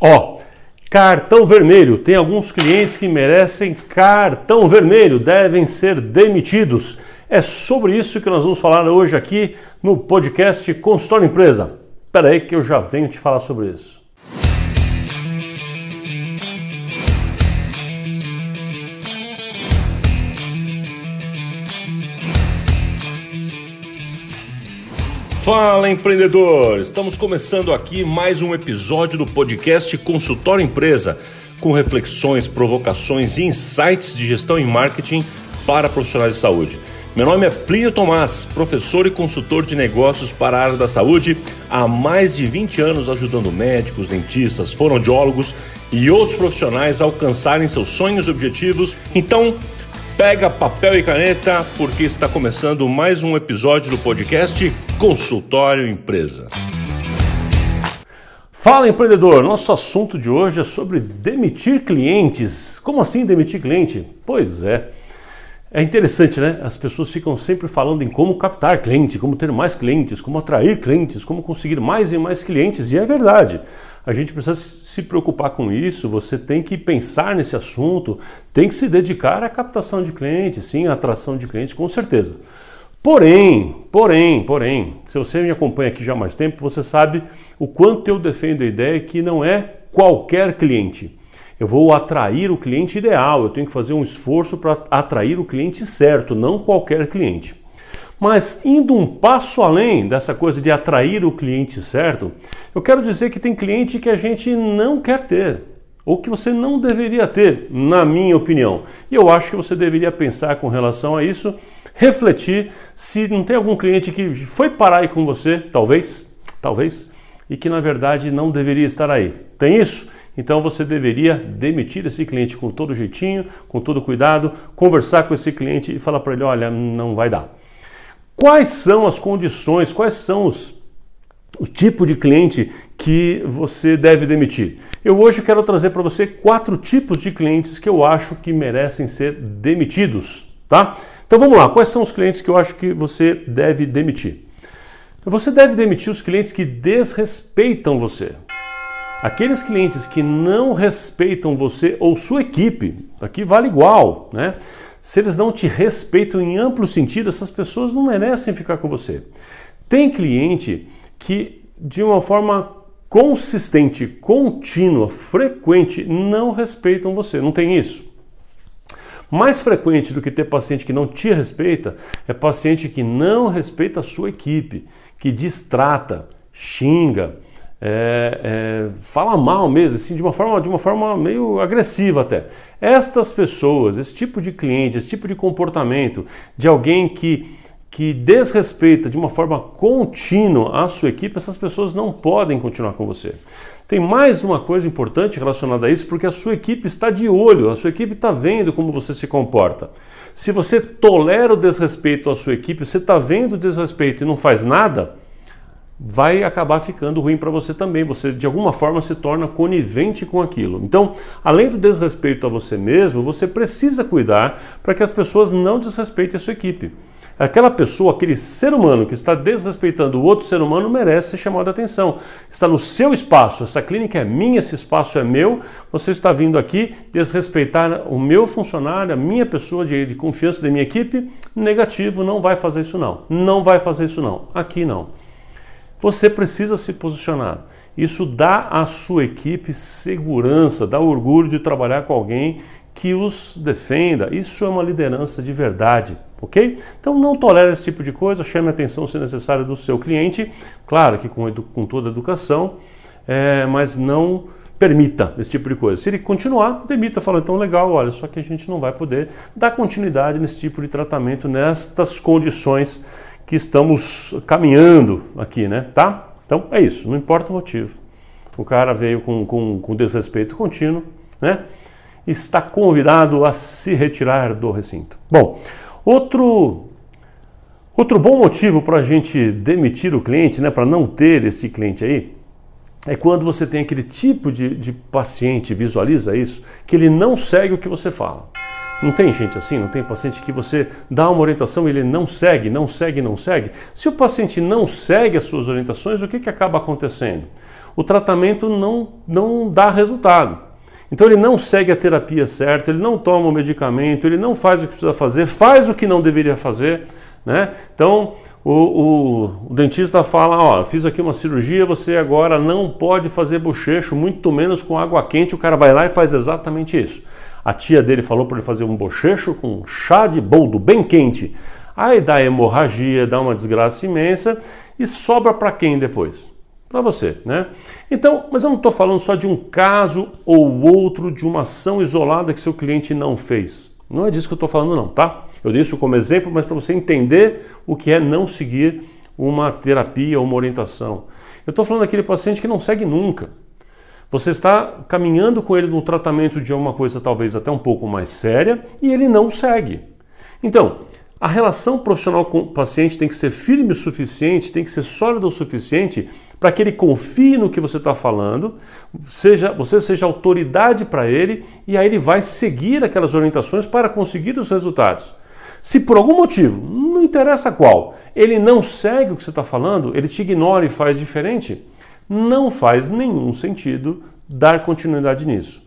Ó, cartão vermelho. Tem alguns clientes que merecem cartão vermelho, devem ser demitidos. É sobre isso que nós vamos falar hoje aqui no podcast Consultório Empresa. Espera aí que eu já venho te falar sobre isso. Fala empreendedor! Estamos começando aqui mais um episódio do podcast Consultório Empresa, com reflexões, provocações e insights de gestão e marketing para profissionais de saúde. Meu nome é Plínio Tomás, professor e consultor de negócios para a área da saúde, há mais de 20 anos ajudando médicos, dentistas, fonoaudiólogos e outros profissionais a alcançarem seus sonhos e objetivos. Então, Pega papel e caneta, porque está começando mais um episódio do podcast Consultório Empresa. Fala empreendedor, nosso assunto de hoje é sobre demitir clientes. Como assim demitir cliente? Pois é. É interessante, né? As pessoas ficam sempre falando em como captar cliente, como ter mais clientes, como atrair clientes, como conseguir mais e mais clientes, e é verdade a gente precisa se preocupar com isso, você tem que pensar nesse assunto, tem que se dedicar à captação de clientes, sim, à atração de clientes, com certeza. Porém, porém, porém, se você me acompanha aqui já há mais tempo, você sabe o quanto eu defendo a ideia que não é qualquer cliente. Eu vou atrair o cliente ideal, eu tenho que fazer um esforço para atrair o cliente certo, não qualquer cliente. Mas indo um passo além dessa coisa de atrair o cliente certo, eu quero dizer que tem cliente que a gente não quer ter, ou que você não deveria ter, na minha opinião. E eu acho que você deveria pensar com relação a isso, refletir se não tem algum cliente que foi parar aí com você, talvez, talvez, e que na verdade não deveria estar aí. Tem isso? Então você deveria demitir esse cliente com todo jeitinho, com todo cuidado, conversar com esse cliente e falar para ele: olha, não vai dar. Quais são as condições, quais são os, o tipo de cliente que você deve demitir? Eu hoje quero trazer para você quatro tipos de clientes que eu acho que merecem ser demitidos, tá? Então vamos lá, quais são os clientes que eu acho que você deve demitir? Você deve demitir os clientes que desrespeitam você. Aqueles clientes que não respeitam você ou sua equipe, aqui vale igual, né? Se eles não te respeitam em amplo sentido, essas pessoas não merecem ficar com você. Tem cliente que, de uma forma consistente, contínua, frequente, não respeitam você. Não tem isso? Mais frequente do que ter paciente que não te respeita é paciente que não respeita a sua equipe, que distrata, xinga, é, é, fala mal mesmo, assim, de uma forma, de uma forma meio agressiva até. Estas pessoas, esse tipo de cliente, esse tipo de comportamento de alguém que, que desrespeita de uma forma contínua a sua equipe, essas pessoas não podem continuar com você. Tem mais uma coisa importante relacionada a isso, porque a sua equipe está de olho, a sua equipe está vendo como você se comporta. Se você tolera o desrespeito à sua equipe, você está vendo o desrespeito e não faz nada, vai acabar ficando ruim para você também. Você de alguma forma se torna conivente com aquilo. Então, além do desrespeito a você mesmo, você precisa cuidar para que as pessoas não desrespeitem a sua equipe. Aquela pessoa, aquele ser humano que está desrespeitando o outro ser humano merece ser chamado a atenção. Está no seu espaço, essa clínica é minha, esse espaço é meu. Você está vindo aqui desrespeitar o meu funcionário, a minha pessoa de, de confiança da minha equipe? Negativo, não vai fazer isso não. Não vai fazer isso não. Aqui não. Você precisa se posicionar. Isso dá à sua equipe segurança, dá orgulho de trabalhar com alguém que os defenda. Isso é uma liderança de verdade, ok? Então não tolere esse tipo de coisa, chame a atenção se necessário do seu cliente, claro que com, com toda a educação, é, mas não permita esse tipo de coisa. Se ele continuar, demita, fala, então legal, olha, só que a gente não vai poder dar continuidade nesse tipo de tratamento, nestas condições que estamos caminhando aqui, né? Tá? Então é isso, não importa o motivo. O cara veio com, com, com desrespeito contínuo, né? Está convidado a se retirar do recinto. Bom, outro, outro bom motivo para a gente demitir o cliente, né? Para não ter esse cliente aí, é quando você tem aquele tipo de, de paciente, visualiza isso, que ele não segue o que você fala. Não tem gente assim? Não tem paciente que você dá uma orientação e ele não segue, não segue, não segue? Se o paciente não segue as suas orientações, o que, que acaba acontecendo? o tratamento não, não dá resultado. Então ele não segue a terapia certa, ele não toma o medicamento, ele não faz o que precisa fazer, faz o que não deveria fazer. Né? Então o, o, o, dentista fala: Ó, fiz aqui uma cirurgia, você agora não pode fazer bochecho, muito menos com água quente. O cara vai lá e faz exatamente isso. A tia dele falou para ele fazer um bochecho com chá de boldo bem quente. Aí dá hemorragia, dá uma desgraça imensa e sobra para quem depois? Para você, né? Então, mas eu não estou falando só de um caso ou outro, de uma ação isolada que seu cliente não fez. Não é disso que eu estou falando, não, tá? Eu dei isso como exemplo, mas para você entender o que é não seguir uma terapia ou uma orientação. Eu estou falando daquele paciente que não segue nunca. Você está caminhando com ele no tratamento de uma coisa talvez até um pouco mais séria e ele não segue. Então, a relação profissional com o paciente tem que ser firme o suficiente, tem que ser sólida o suficiente para que ele confie no que você está falando, seja, você seja autoridade para ele e aí ele vai seguir aquelas orientações para conseguir os resultados. Se por algum motivo, não interessa qual, ele não segue o que você está falando, ele te ignora e faz diferente, não faz nenhum sentido dar continuidade nisso.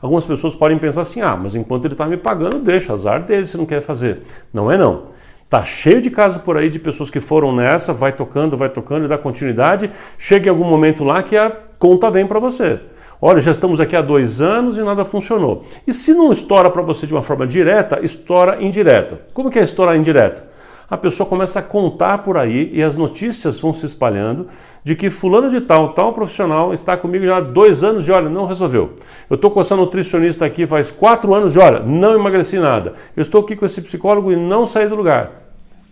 Algumas pessoas podem pensar assim: ah, mas enquanto ele está me pagando, deixa, azar dele se não quer fazer. Não é não. Tá cheio de casos por aí de pessoas que foram nessa, vai tocando, vai tocando e dá continuidade. Chega em algum momento lá que a conta vem para você. Olha, já estamos aqui há dois anos e nada funcionou. E se não estoura para você de uma forma direta, estoura indireta. Como que é estourar indireta? A pessoa começa a contar por aí e as notícias vão se espalhando de que fulano de tal, tal profissional está comigo já há dois anos e olha, não resolveu. Eu estou com essa nutricionista aqui faz quatro anos e olha, não emagreci nada. Eu estou aqui com esse psicólogo e não saí do lugar.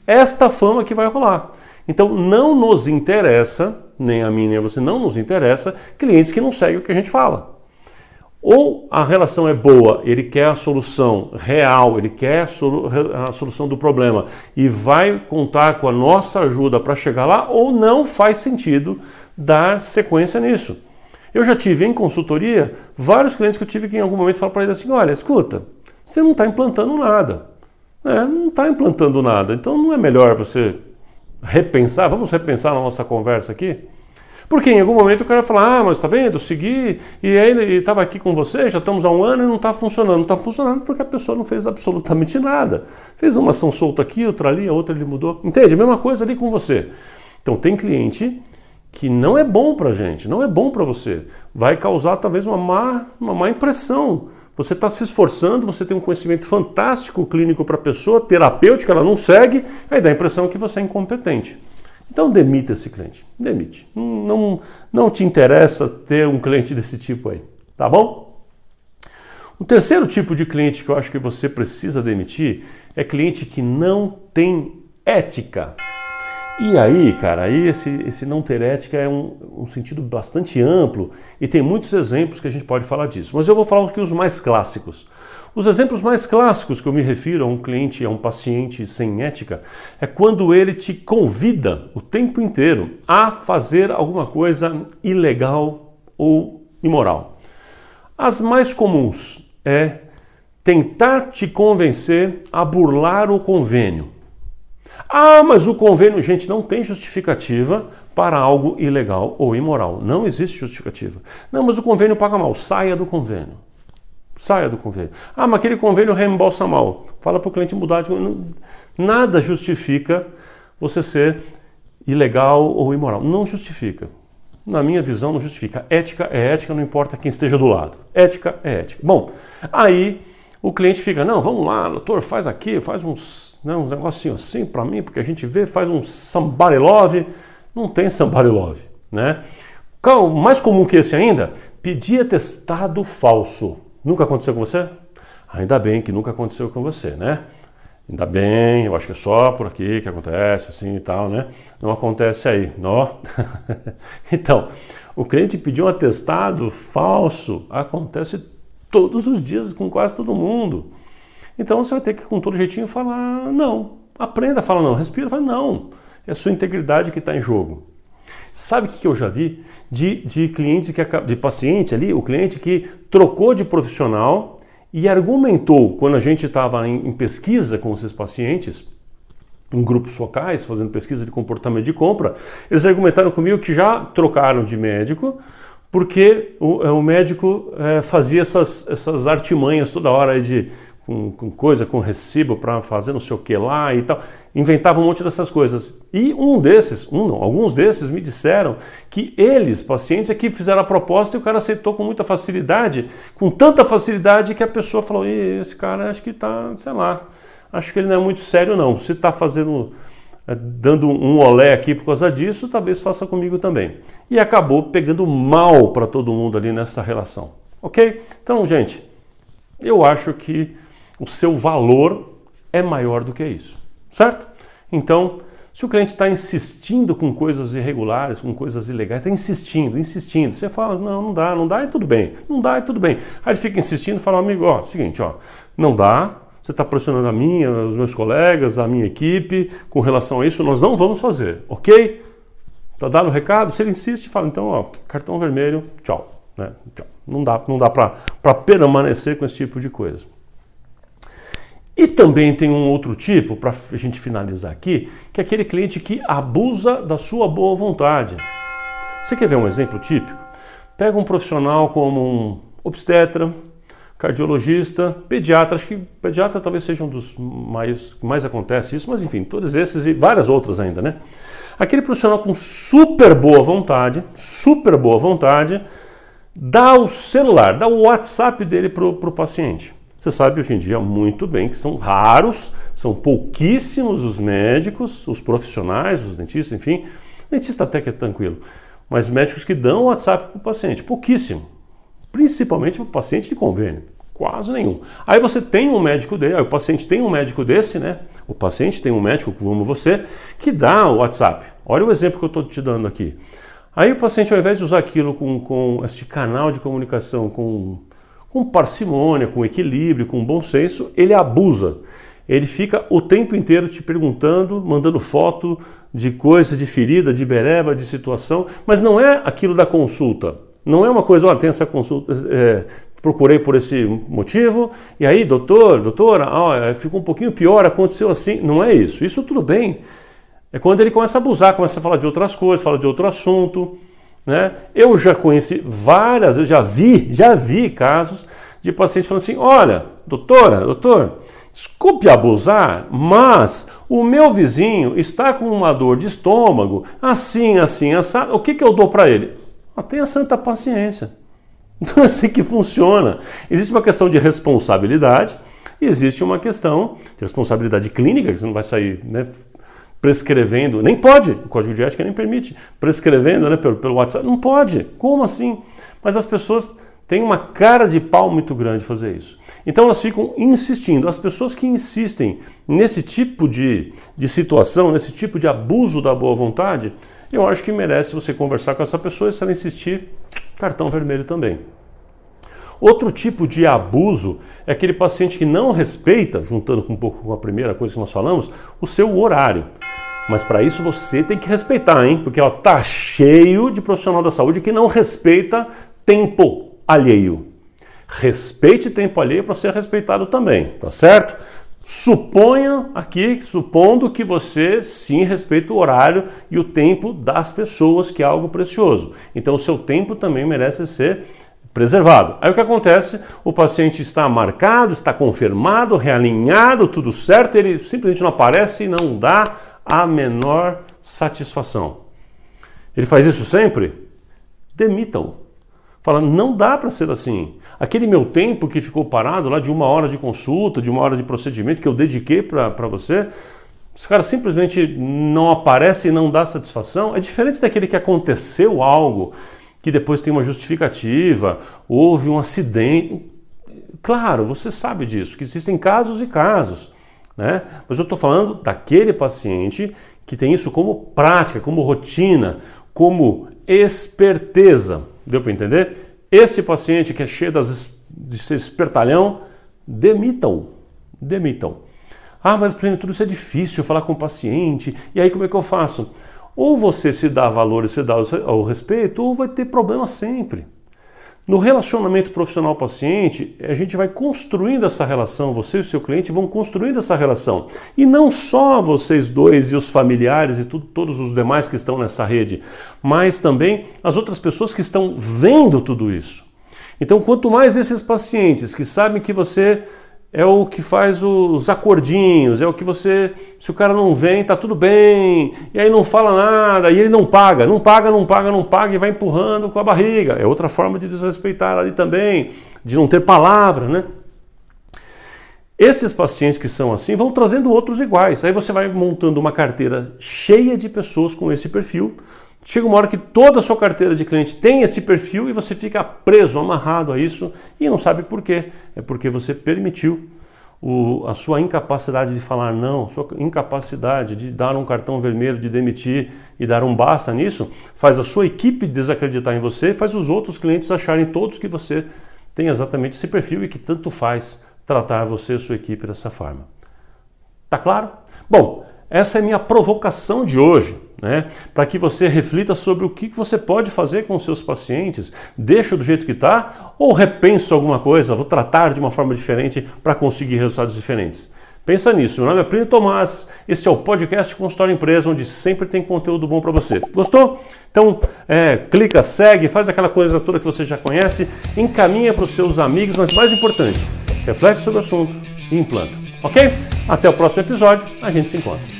Esta fama que vai rolar. Então não nos interessa, nem a mim nem a você, não nos interessa clientes que não seguem o que a gente fala. Ou a relação é boa, ele quer a solução real, ele quer a solução do problema e vai contar com a nossa ajuda para chegar lá, ou não faz sentido dar sequência nisso. Eu já tive em consultoria vários clientes que eu tive que em algum momento falar para ele assim: olha, escuta, você não está implantando nada. É, não está implantando nada. Então não é melhor você repensar? Vamos repensar na nossa conversa aqui? Porque em algum momento o cara fala, ah, mas tá vendo, segui, e ele estava aqui com você, já estamos há um ano e não está funcionando. Não está funcionando porque a pessoa não fez absolutamente nada. Fez uma ação solta aqui, outra ali, a outra ele mudou. Entende? A mesma coisa ali com você. Então tem cliente que não é bom para gente, não é bom para você. Vai causar talvez uma má, uma má impressão. Você está se esforçando, você tem um conhecimento fantástico clínico para a pessoa, terapêutico, ela não segue, aí dá a impressão que você é incompetente. Então demita esse cliente, demite. Não, não te interessa ter um cliente desse tipo aí, tá bom? O terceiro tipo de cliente que eu acho que você precisa demitir é cliente que não tem ética. E aí, cara, aí esse, esse não ter ética é um, um, sentido bastante amplo e tem muitos exemplos que a gente pode falar disso. Mas eu vou falar aqui os mais clássicos. Os exemplos mais clássicos que eu me refiro a um cliente, a um paciente sem ética, é quando ele te convida o tempo inteiro a fazer alguma coisa ilegal ou imoral. As mais comuns é tentar te convencer a burlar o convênio. Ah, mas o convênio, gente, não tem justificativa para algo ilegal ou imoral. Não existe justificativa. Não, mas o convênio paga mal. Saia do convênio. Saia do convênio. Ah, mas aquele convênio reembolsa mal. Fala para o cliente mudar de. Nada justifica você ser ilegal ou imoral. Não justifica. Na minha visão, não justifica. Ética é ética, não importa quem esteja do lado. Ética é ética. Bom, aí o cliente fica, não, vamos lá, doutor, faz aqui, faz uns, né, uns negocinho assim para mim, porque a gente vê, faz um somebody love. Não tem somebody love, né? Mais comum que esse ainda, pedir atestado falso. Nunca aconteceu com você? Ainda bem que nunca aconteceu com você, né? Ainda bem, eu acho que é só por aqui que acontece assim e tal, né? Não acontece aí, não. então, o cliente pediu um atestado falso, acontece todos os dias com quase todo mundo. Então você vai ter que com todo jeitinho falar não. Aprenda a falar não, respira, fala não. É a sua integridade que está em jogo. Sabe o que eu já vi de, de cliente, que, de paciente ali, o cliente que trocou de profissional e argumentou, quando a gente estava em, em pesquisa com esses pacientes, em grupos focais, fazendo pesquisa de comportamento de compra, eles argumentaram comigo que já trocaram de médico porque o, o médico é, fazia essas, essas artimanhas toda hora de com, com coisa, com recibo para fazer não sei o que lá e tal. Inventava um monte dessas coisas. E um desses, um não, alguns desses me disseram que eles, pacientes, é que fizeram a proposta e o cara aceitou com muita facilidade, com tanta facilidade que a pessoa falou: esse cara acho que tá, sei lá, acho que ele não é muito sério não. Se está fazendo é, dando um olé aqui por causa disso, talvez faça comigo também. E acabou pegando mal para todo mundo ali nessa relação. Ok? Então, gente, eu acho que o seu valor é maior do que isso, certo? Então, se o cliente está insistindo com coisas irregulares, com coisas ilegais, está insistindo, insistindo, você fala, não, não dá, não dá, e tudo bem, não dá, e tudo bem. Aí ele fica insistindo, fala, amigo, ó, seguinte, ó, não dá, você está pressionando a mim, os meus colegas, a minha equipe, com relação a isso, nós não vamos fazer, ok? Está dado o recado? Se ele insiste, fala, então, ó, cartão vermelho, tchau. Né? Tchau. Não dá, não dá para permanecer com esse tipo de coisa. E também tem um outro tipo, para a gente finalizar aqui, que é aquele cliente que abusa da sua boa vontade. Você quer ver um exemplo típico? Pega um profissional como um obstetra, cardiologista, pediatra, acho que pediatra talvez seja um dos mais mais acontece isso, mas enfim, todos esses e várias outras ainda, né? Aquele profissional com super boa vontade, super boa vontade, dá o celular, dá o WhatsApp dele para o paciente. Você sabe hoje em dia muito bem que são raros, são pouquíssimos os médicos, os profissionais, os dentistas, enfim. Dentista até que é tranquilo, mas médicos que dão WhatsApp para o paciente, pouquíssimo. Principalmente para o paciente de convênio, quase nenhum. Aí você tem um médico dele, aí o paciente tem um médico desse, né? O paciente tem um médico, como você, que dá o WhatsApp. Olha o exemplo que eu estou te dando aqui. Aí o paciente, ao invés de usar aquilo com, com este canal de comunicação, com com parcimônia, com equilíbrio, com bom senso, ele abusa. Ele fica o tempo inteiro te perguntando, mandando foto de coisa, de ferida, de bereba, de situação, mas não é aquilo da consulta. Não é uma coisa, olha, tem essa consulta, é, procurei por esse motivo, e aí, doutor, doutora, ó, ficou um pouquinho pior, aconteceu assim. Não é isso. Isso tudo bem. É quando ele começa a abusar, começa a falar de outras coisas, fala de outro assunto. Né? Eu já conheci várias, eu já vi, já vi casos de pacientes falando assim: olha, doutora, doutor, desculpe abusar, mas o meu vizinho está com uma dor de estômago, assim, assim, assado. O que, que eu dou para ele? Ah, tenha santa paciência. Então é assim que funciona. Existe uma questão de responsabilidade existe uma questão de responsabilidade clínica, que você não vai sair né, prescrevendo, nem pode, o Código de Ética nem permite, prescrevendo né, pelo, pelo WhatsApp, não pode, como assim? Mas as pessoas têm uma cara de pau muito grande fazer isso. Então elas ficam insistindo. As pessoas que insistem nesse tipo de, de situação, nesse tipo de abuso da boa vontade, eu acho que merece você conversar com essa pessoa e se ela insistir, cartão vermelho também. Outro tipo de abuso é aquele paciente que não respeita, juntando um pouco com a primeira coisa que nós falamos, o seu horário. Mas para isso você tem que respeitar, hein? Porque ó, tá cheio de profissional da saúde que não respeita tempo alheio. Respeite tempo alheio para ser respeitado também, tá certo? Suponha aqui, supondo que você sim respeita o horário e o tempo das pessoas, que é algo precioso. Então o seu tempo também merece ser preservado. Aí o que acontece? O paciente está marcado, está confirmado, realinhado, tudo certo, ele simplesmente não aparece e não dá a menor satisfação. Ele faz isso sempre? Demita-o. Fala, não dá para ser assim. Aquele meu tempo que ficou parado lá de uma hora de consulta, de uma hora de procedimento que eu dediquei para você, esse cara simplesmente não aparece e não dá satisfação. É diferente daquele que aconteceu algo que depois tem uma justificativa, houve um acidente. Claro, você sabe disso, que existem casos e casos, né? Mas eu estou falando daquele paciente que tem isso como prática, como rotina, como esperteza. Deu para entender? Esse paciente que é cheio das, de ser espertalhão, demitam. Demitam. Ah, mas para tudo isso é difícil falar com o paciente. E aí como é que eu faço? Ou você se dá valor e se dá o respeito, ou vai ter problema sempre. No relacionamento profissional paciente, a gente vai construindo essa relação, você e o seu cliente vão construindo essa relação. E não só vocês dois e os familiares e todos os demais que estão nessa rede, mas também as outras pessoas que estão vendo tudo isso. Então, quanto mais esses pacientes que sabem que você é o que faz os acordinhos, é o que você, se o cara não vem, tá tudo bem, e aí não fala nada, e ele não paga, não paga, não paga, não paga e vai empurrando com a barriga. É outra forma de desrespeitar ali também, de não ter palavra, né? Esses pacientes que são assim vão trazendo outros iguais. Aí você vai montando uma carteira cheia de pessoas com esse perfil, Chega uma hora que toda a sua carteira de cliente tem esse perfil e você fica preso, amarrado a isso e não sabe por quê. É porque você permitiu o, a sua incapacidade de falar não, sua incapacidade de dar um cartão vermelho, de demitir e dar um basta nisso, faz a sua equipe desacreditar em você faz os outros clientes acharem todos que você tem exatamente esse perfil e que tanto faz tratar você e sua equipe dessa forma. Tá claro? Bom, essa é a minha provocação de hoje né? para que você reflita sobre o que você pode fazer com os seus pacientes. Deixa do jeito que está ou repensa alguma coisa, vou tratar de uma forma diferente para conseguir resultados diferentes. Pensa nisso. Meu nome é Plínio Tomás, esse é o podcast Consultório Empresa, onde sempre tem conteúdo bom para você. Gostou? Então, é, clica, segue, faz aquela coisa toda que você já conhece, encaminha para os seus amigos, mas mais importante, reflete sobre o assunto e implanta. Ok? Até o próximo episódio, a gente se encontra.